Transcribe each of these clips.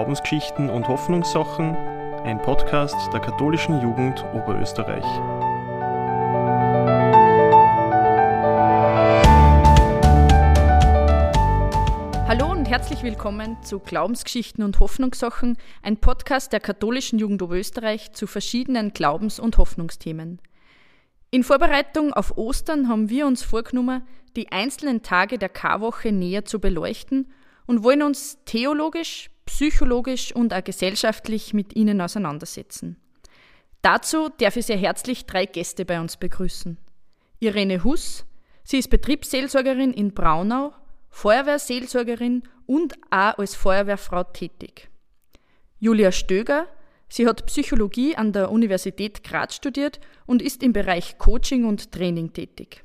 Glaubensgeschichten und Hoffnungssachen, ein Podcast der katholischen Jugend Oberösterreich. Hallo und herzlich willkommen zu Glaubensgeschichten und Hoffnungssachen, ein Podcast der katholischen Jugend Oberösterreich zu verschiedenen Glaubens- und Hoffnungsthemen. In Vorbereitung auf Ostern haben wir uns vorgenommen, die einzelnen Tage der Karwoche näher zu beleuchten und wollen uns theologisch, psychologisch und auch gesellschaftlich mit ihnen auseinandersetzen. Dazu darf ich sehr herzlich drei Gäste bei uns begrüßen. Irene Huss, sie ist Betriebsseelsorgerin in Braunau, Feuerwehrseelsorgerin und auch als Feuerwehrfrau tätig. Julia Stöger, sie hat Psychologie an der Universität Graz studiert und ist im Bereich Coaching und Training tätig.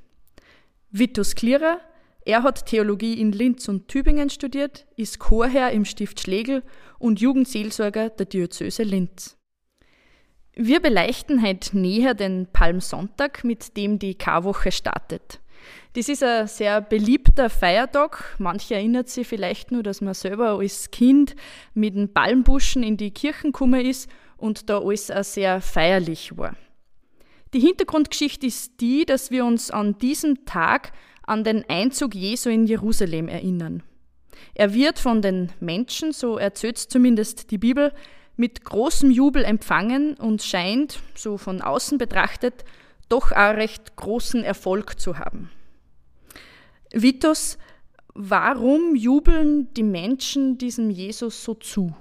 Vitus Klierer, er hat Theologie in Linz und Tübingen studiert, ist Chorherr im Stift Schlegel und Jugendseelsorger der Diözese Linz. Wir beleuchten heute näher den Palmsonntag, mit dem die Karwoche startet. Das ist ein sehr beliebter Feiertag. Manche erinnert sich vielleicht nur, dass man selber als Kind mit den Palmbuschen in die Kirchen gekommen ist und da alles auch sehr feierlich war. Die Hintergrundgeschichte ist die, dass wir uns an diesem Tag an den Einzug Jesu in Jerusalem erinnern. Er wird von den Menschen, so erzählt zumindest die Bibel, mit großem Jubel empfangen und scheint, so von außen betrachtet, doch auch recht großen Erfolg zu haben. Vitus, warum jubeln die Menschen diesem Jesus so zu?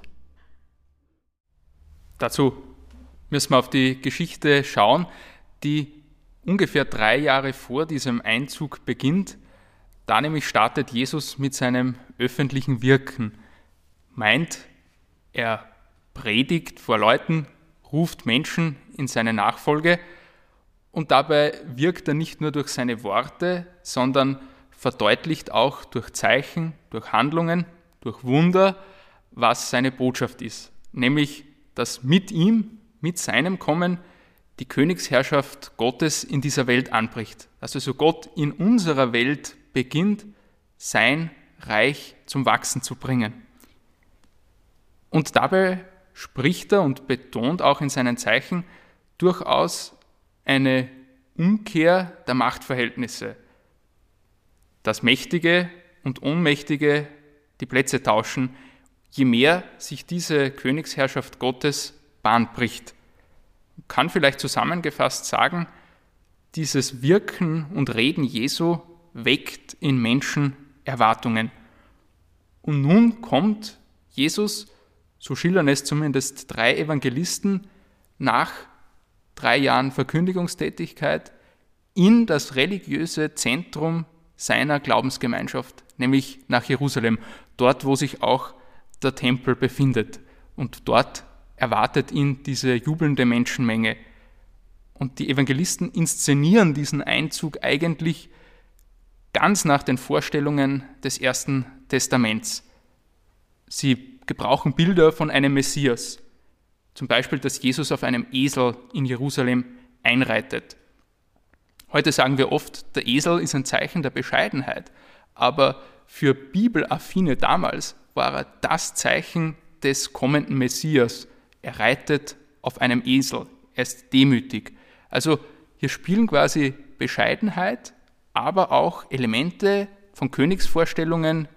Dazu müssen wir auf die Geschichte schauen, die ungefähr drei Jahre vor diesem Einzug beginnt. Da nämlich startet Jesus mit seinem öffentlichen Wirken. Meint, er predigt vor Leuten, ruft Menschen in seine Nachfolge und dabei wirkt er nicht nur durch seine Worte, sondern verdeutlicht auch durch Zeichen, durch Handlungen, durch Wunder, was seine Botschaft ist. Nämlich, dass mit ihm, mit seinem Kommen, die Königsherrschaft Gottes in dieser Welt anbricht. Dass also Gott in unserer Welt beginnt, sein Reich zum Wachsen zu bringen. Und dabei spricht er und betont auch in seinen Zeichen durchaus eine Umkehr der Machtverhältnisse, dass Mächtige und Ohnmächtige die Plätze tauschen, je mehr sich diese Königsherrschaft Gottes Bahn bricht kann vielleicht zusammengefasst sagen, dieses Wirken und Reden Jesu weckt in Menschen Erwartungen. Und nun kommt Jesus, so schildern es zumindest drei Evangelisten, nach drei Jahren Verkündigungstätigkeit in das religiöse Zentrum seiner Glaubensgemeinschaft, nämlich nach Jerusalem, dort wo sich auch der Tempel befindet. Und dort erwartet ihn diese jubelnde Menschenmenge. Und die Evangelisten inszenieren diesen Einzug eigentlich ganz nach den Vorstellungen des Ersten Testaments. Sie gebrauchen Bilder von einem Messias. Zum Beispiel, dass Jesus auf einem Esel in Jerusalem einreitet. Heute sagen wir oft, der Esel ist ein Zeichen der Bescheidenheit, aber für Bibelaffine damals war er das Zeichen des kommenden Messias, er reitet auf einem Esel, er ist demütig. Also hier spielen quasi Bescheidenheit, aber auch Elemente von Königsvorstellungen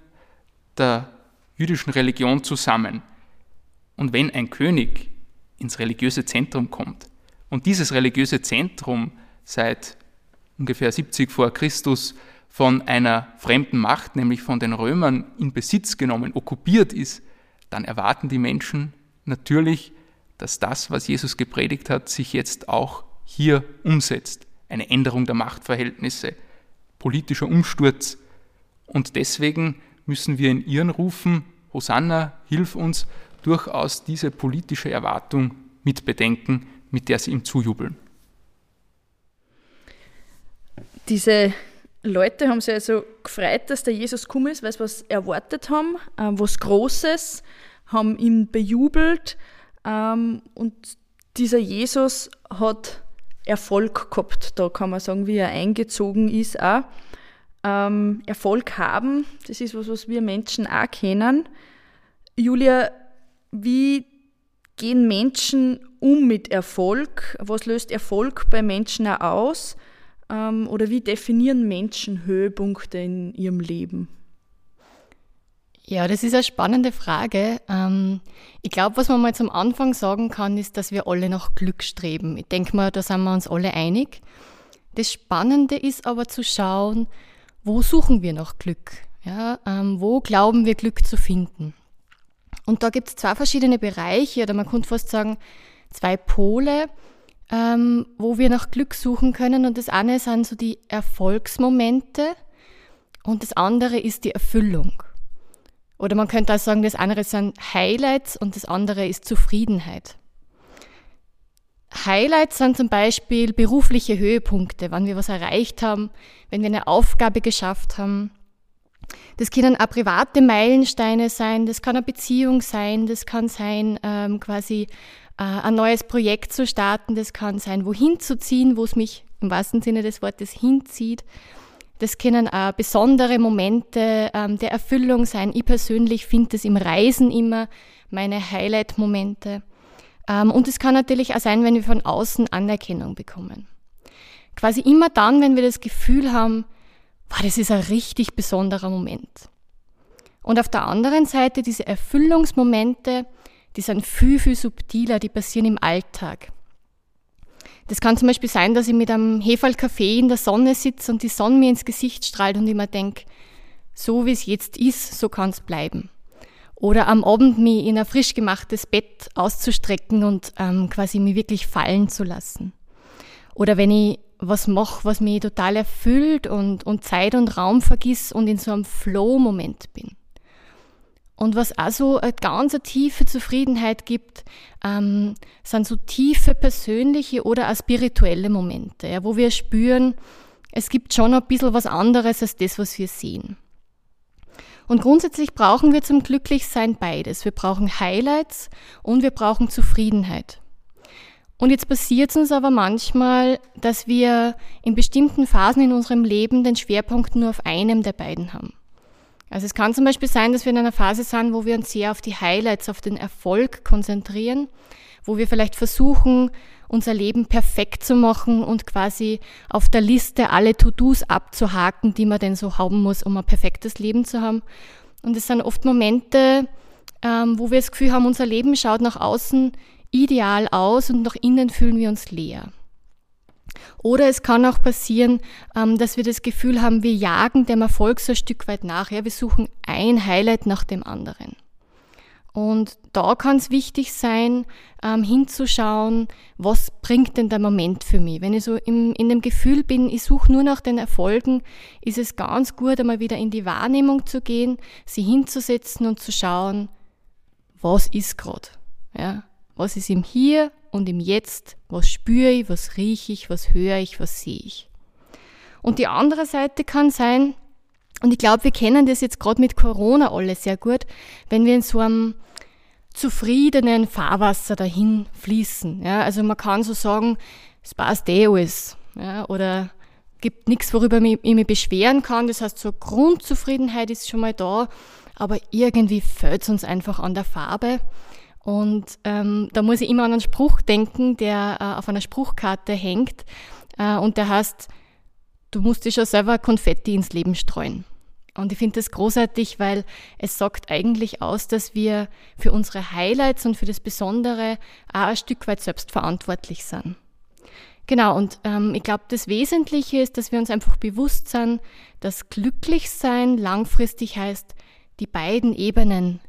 der jüdischen Religion zusammen. Und wenn ein König ins religiöse Zentrum kommt und dieses religiöse Zentrum seit ungefähr 70 vor Christus von einer fremden Macht, nämlich von den Römern, in Besitz genommen, okkupiert ist, dann erwarten die Menschen natürlich dass das, was Jesus gepredigt hat, sich jetzt auch hier umsetzt. Eine Änderung der Machtverhältnisse, politischer Umsturz. Und deswegen müssen wir in ihren rufen, Hosanna, hilf uns, durchaus diese politische Erwartung mitbedenken, mit der sie ihm zujubeln. Diese Leute haben sich also gefreut, dass der Jesus gekommen ist, weil sie was erwartet haben, äh, was Großes, haben ihn bejubelt und dieser Jesus hat Erfolg gehabt, da kann man sagen, wie er eingezogen ist auch. Ähm, Erfolg haben, das ist was, was wir Menschen auch kennen. Julia, wie gehen Menschen um mit Erfolg? Was löst Erfolg bei Menschen auch aus? Ähm, oder wie definieren Menschen Höhepunkte in ihrem Leben? Ja, das ist eine spannende Frage. Ähm, ich glaube, was man mal zum Anfang sagen kann, ist, dass wir alle nach Glück streben. Ich denke mal, da sind wir uns alle einig. Das Spannende ist aber zu schauen, wo suchen wir nach Glück? Ja, ähm, wo glauben wir Glück zu finden? Und da gibt es zwei verschiedene Bereiche, oder man könnte fast sagen, zwei Pole, ähm, wo wir nach Glück suchen können. Und das eine sind so die Erfolgsmomente und das andere ist die Erfüllung. Oder man könnte auch sagen, das andere sind Highlights und das andere ist Zufriedenheit. Highlights sind zum Beispiel berufliche Höhepunkte, wann wir was erreicht haben, wenn wir eine Aufgabe geschafft haben. Das können auch private Meilensteine sein, das kann eine Beziehung sein, das kann sein, ähm, quasi äh, ein neues Projekt zu starten, das kann sein, wohin zu ziehen, wo es mich im wahrsten Sinne des Wortes hinzieht. Das können auch besondere Momente ähm, der Erfüllung sein. Ich persönlich finde das im Reisen immer meine Highlight-Momente. Ähm, und es kann natürlich auch sein, wenn wir von außen Anerkennung bekommen. Quasi immer dann, wenn wir das Gefühl haben, wow, das ist ein richtig besonderer Moment. Und auf der anderen Seite diese Erfüllungsmomente, die sind viel, viel subtiler, die passieren im Alltag. Das kann zum Beispiel sein, dass ich mit einem Hefallkaffee in der Sonne sitze und die Sonne mir ins Gesicht strahlt und ich mir denke, so wie es jetzt ist, so kann es bleiben. Oder am Abend mich in ein frisch gemachtes Bett auszustrecken und ähm, quasi mich wirklich fallen zu lassen. Oder wenn ich was mache, was mich total erfüllt und, und Zeit und Raum vergiss und in so einem Flow-Moment bin. Und was auch so eine ganz tiefe Zufriedenheit gibt, ähm, sind so tiefe persönliche oder auch spirituelle Momente, ja, wo wir spüren, es gibt schon ein bisschen was anderes als das, was wir sehen. Und grundsätzlich brauchen wir zum Glücklichsein beides. Wir brauchen Highlights und wir brauchen Zufriedenheit. Und jetzt passiert es uns aber manchmal, dass wir in bestimmten Phasen in unserem Leben den Schwerpunkt nur auf einem der beiden haben. Also es kann zum Beispiel sein, dass wir in einer Phase sind, wo wir uns sehr auf die Highlights, auf den Erfolg konzentrieren, wo wir vielleicht versuchen, unser Leben perfekt zu machen und quasi auf der Liste alle To-Dos abzuhaken, die man denn so haben muss, um ein perfektes Leben zu haben. Und es sind oft Momente, ähm, wo wir das Gefühl haben, unser Leben schaut nach außen ideal aus und nach innen fühlen wir uns leer. Oder es kann auch passieren, ähm, dass wir das Gefühl haben, wir jagen dem Erfolg so ein Stück weit nach. Ja, wir suchen ein Highlight nach dem anderen. Und da kann es wichtig sein, ähm, hinzuschauen, was bringt denn der Moment für mich. Wenn ich so im, in dem Gefühl bin, ich suche nur nach den Erfolgen, ist es ganz gut, einmal wieder in die Wahrnehmung zu gehen, sie hinzusetzen und zu schauen, was ist gerade. Ja? Was ist im Hier und im Jetzt? Was spüre ich, was rieche ich, was höre ich, was sehe ich? Und die andere Seite kann sein, und ich glaube, wir kennen das jetzt gerade mit Corona alle sehr gut, wenn wir in so einem zufriedenen Fahrwasser dahin fließen. Ja, also man kann so sagen, es passt eh alles. Ja, oder gibt nichts, worüber ich mich beschweren kann. Das heißt, so Grundzufriedenheit ist schon mal da, aber irgendwie fällt es uns einfach an der Farbe. Und ähm, da muss ich immer an einen Spruch denken, der äh, auf einer Spruchkarte hängt. Äh, und der heißt, du musst dir schon selber Konfetti ins Leben streuen. Und ich finde das großartig, weil es sagt eigentlich aus, dass wir für unsere Highlights und für das Besondere auch ein Stück weit selbst verantwortlich sind. Genau, und ähm, ich glaube, das Wesentliche ist, dass wir uns einfach bewusst sind, dass glücklich sein langfristig heißt, die beiden Ebenen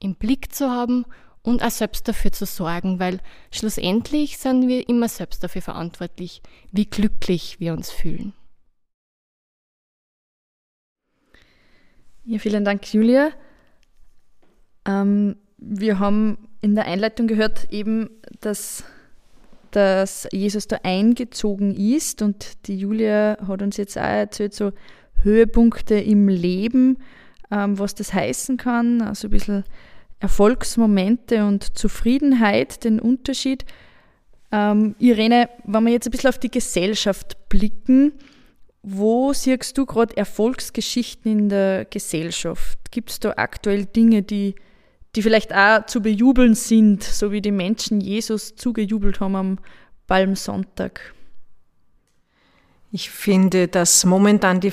im Blick zu haben und auch selbst dafür zu sorgen, weil schlussendlich sind wir immer selbst dafür verantwortlich, wie glücklich wir uns fühlen. Ja, vielen Dank, Julia. Ähm, wir haben in der Einleitung gehört, eben, dass, dass Jesus da eingezogen ist und die Julia hat uns jetzt auch erzählt, so Höhepunkte im Leben, ähm, was das heißen kann, also ein bisschen Erfolgsmomente und Zufriedenheit, den Unterschied. Ähm, Irene, wenn wir jetzt ein bisschen auf die Gesellschaft blicken, wo siehst du gerade Erfolgsgeschichten in der Gesellschaft? Gibt es da aktuell Dinge, die die vielleicht auch zu bejubeln sind, so wie die Menschen Jesus zugejubelt haben am Palmsonntag? Ich finde, dass momentan die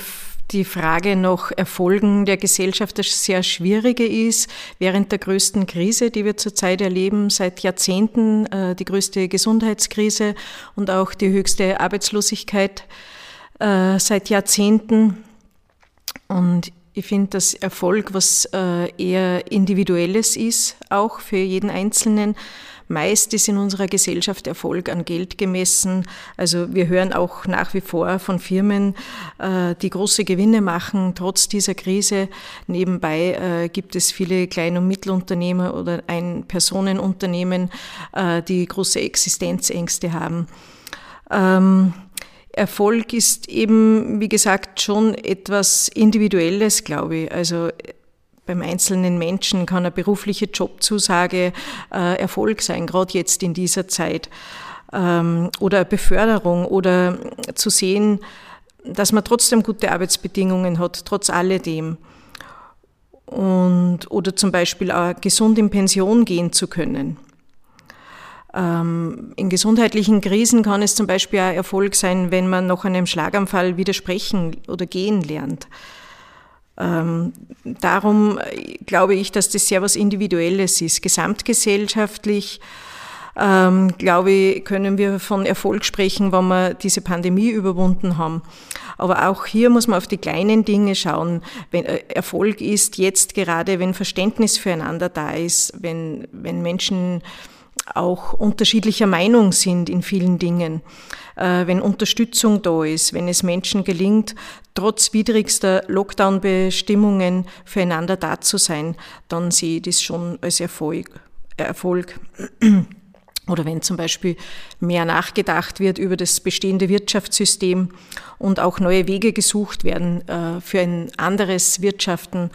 die Frage nach Erfolgen der Gesellschaft eine sehr schwierige ist. Während der größten Krise, die wir zurzeit erleben, seit Jahrzehnten äh, die größte Gesundheitskrise und auch die höchste Arbeitslosigkeit äh, seit Jahrzehnten. Und ich finde, dass Erfolg was äh, eher individuelles ist, auch für jeden Einzelnen. Meist ist in unserer Gesellschaft Erfolg an Geld gemessen. Also wir hören auch nach wie vor von Firmen, äh, die große Gewinne machen, trotz dieser Krise. Nebenbei äh, gibt es viele Klein- und Mittelunternehmer oder Ein-Personenunternehmen, äh, die große Existenzängste haben. Ähm, Erfolg ist eben, wie gesagt, schon etwas Individuelles, glaube ich. Also beim einzelnen Menschen kann eine berufliche Jobzusage äh, Erfolg sein, gerade jetzt in dieser Zeit. Ähm, oder Beförderung oder zu sehen, dass man trotzdem gute Arbeitsbedingungen hat, trotz alledem. Und, oder zum Beispiel auch gesund in Pension gehen zu können. Ähm, in gesundheitlichen Krisen kann es zum Beispiel auch Erfolg sein, wenn man nach einem Schlaganfall widersprechen oder gehen lernt. Ähm, darum äh, glaube ich, dass das sehr was Individuelles ist. Gesamtgesellschaftlich ähm, glaube ich, können wir von Erfolg sprechen, wenn wir diese Pandemie überwunden haben. Aber auch hier muss man auf die kleinen Dinge schauen. Wenn äh, Erfolg ist jetzt gerade, wenn Verständnis füreinander da ist, wenn, wenn Menschen auch unterschiedlicher Meinung sind in vielen Dingen, äh, wenn Unterstützung da ist, wenn es Menschen gelingt, trotz widrigster Lockdown-Bestimmungen füreinander da zu sein, dann sehe ich das schon als Erfolg. Erfolg. Oder wenn zum Beispiel mehr nachgedacht wird über das bestehende Wirtschaftssystem und auch neue Wege gesucht werden äh, für ein anderes Wirtschaften,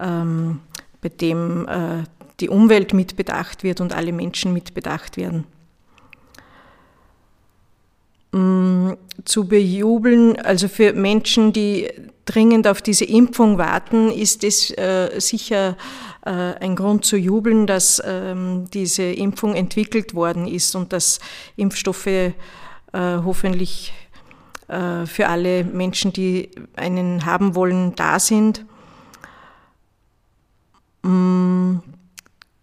ähm, bei dem äh, die Umwelt mitbedacht wird und alle Menschen mitbedacht werden. Mm, zu bejubeln, also für Menschen, die dringend auf diese Impfung warten, ist es äh, sicher äh, ein Grund zu jubeln, dass ähm, diese Impfung entwickelt worden ist und dass Impfstoffe äh, hoffentlich äh, für alle Menschen, die einen haben wollen, da sind.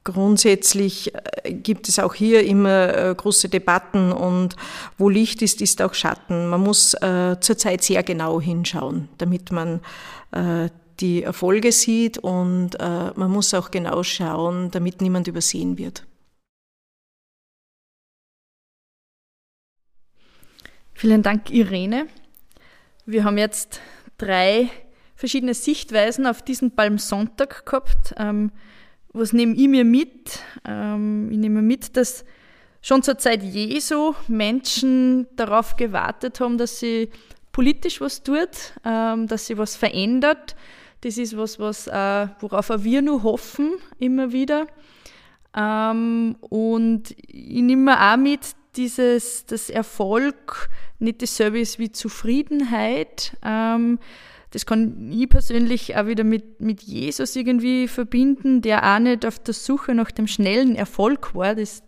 Grundsätzlich äh, gibt es auch hier immer äh, große Debatten und wo Licht ist, ist auch Schatten. Man muss äh, zurzeit sehr genau hinschauen, damit man die Erfolge sieht und man muss auch genau schauen, damit niemand übersehen wird. Vielen Dank, Irene. Wir haben jetzt drei verschiedene Sichtweisen auf diesen Palmsonntag gehabt. Ähm, was nehme ich mir mit? Ähm, ich nehme mit, dass schon zur Zeit Jesu Menschen darauf gewartet haben, dass sie politisch was tut, ähm, dass sie was verändert. Das ist was, was äh, worauf wir nur hoffen, immer wieder. Ähm, und ich nehme auch mit, dieses, das Erfolg nicht dasselbe ist wie Zufriedenheit. Ähm, das kann ich persönlich auch wieder mit, mit Jesus irgendwie verbinden, der auch nicht auf der Suche nach dem schnellen Erfolg war. Das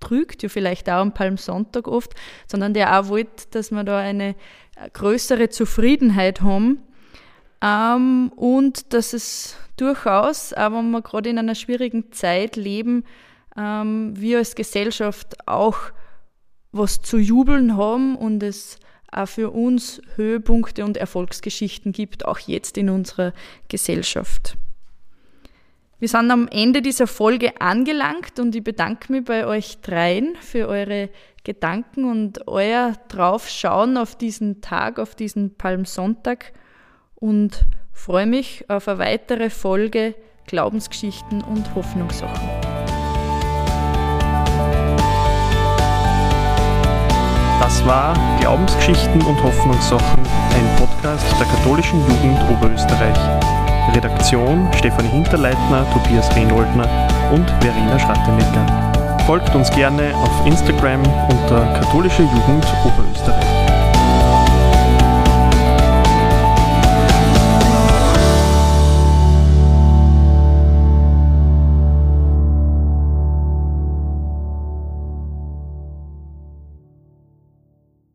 trügt ja vielleicht auch am Palmsonntag oft, sondern der auch wollte, dass wir da eine größere Zufriedenheit haben. Ähm, und dass es durchaus, auch wenn wir gerade in einer schwierigen Zeit leben, ähm, wir als Gesellschaft auch was zu jubeln haben und es für uns Höhepunkte und Erfolgsgeschichten gibt, auch jetzt in unserer Gesellschaft. Wir sind am Ende dieser Folge angelangt und ich bedanke mich bei euch dreien für eure Gedanken und euer Draufschauen auf diesen Tag, auf diesen Palmsonntag und freue mich auf eine weitere Folge Glaubensgeschichten und Hoffnungssachen. Das war Glaubensgeschichten und Hoffnungssachen, ein Podcast der katholischen Jugend Oberösterreich. Redaktion Stefanie Hinterleitner, Tobias Rehnoldner und Verena Schrattenecker. Folgt uns gerne auf Instagram unter katholische Jugend Oberösterreich.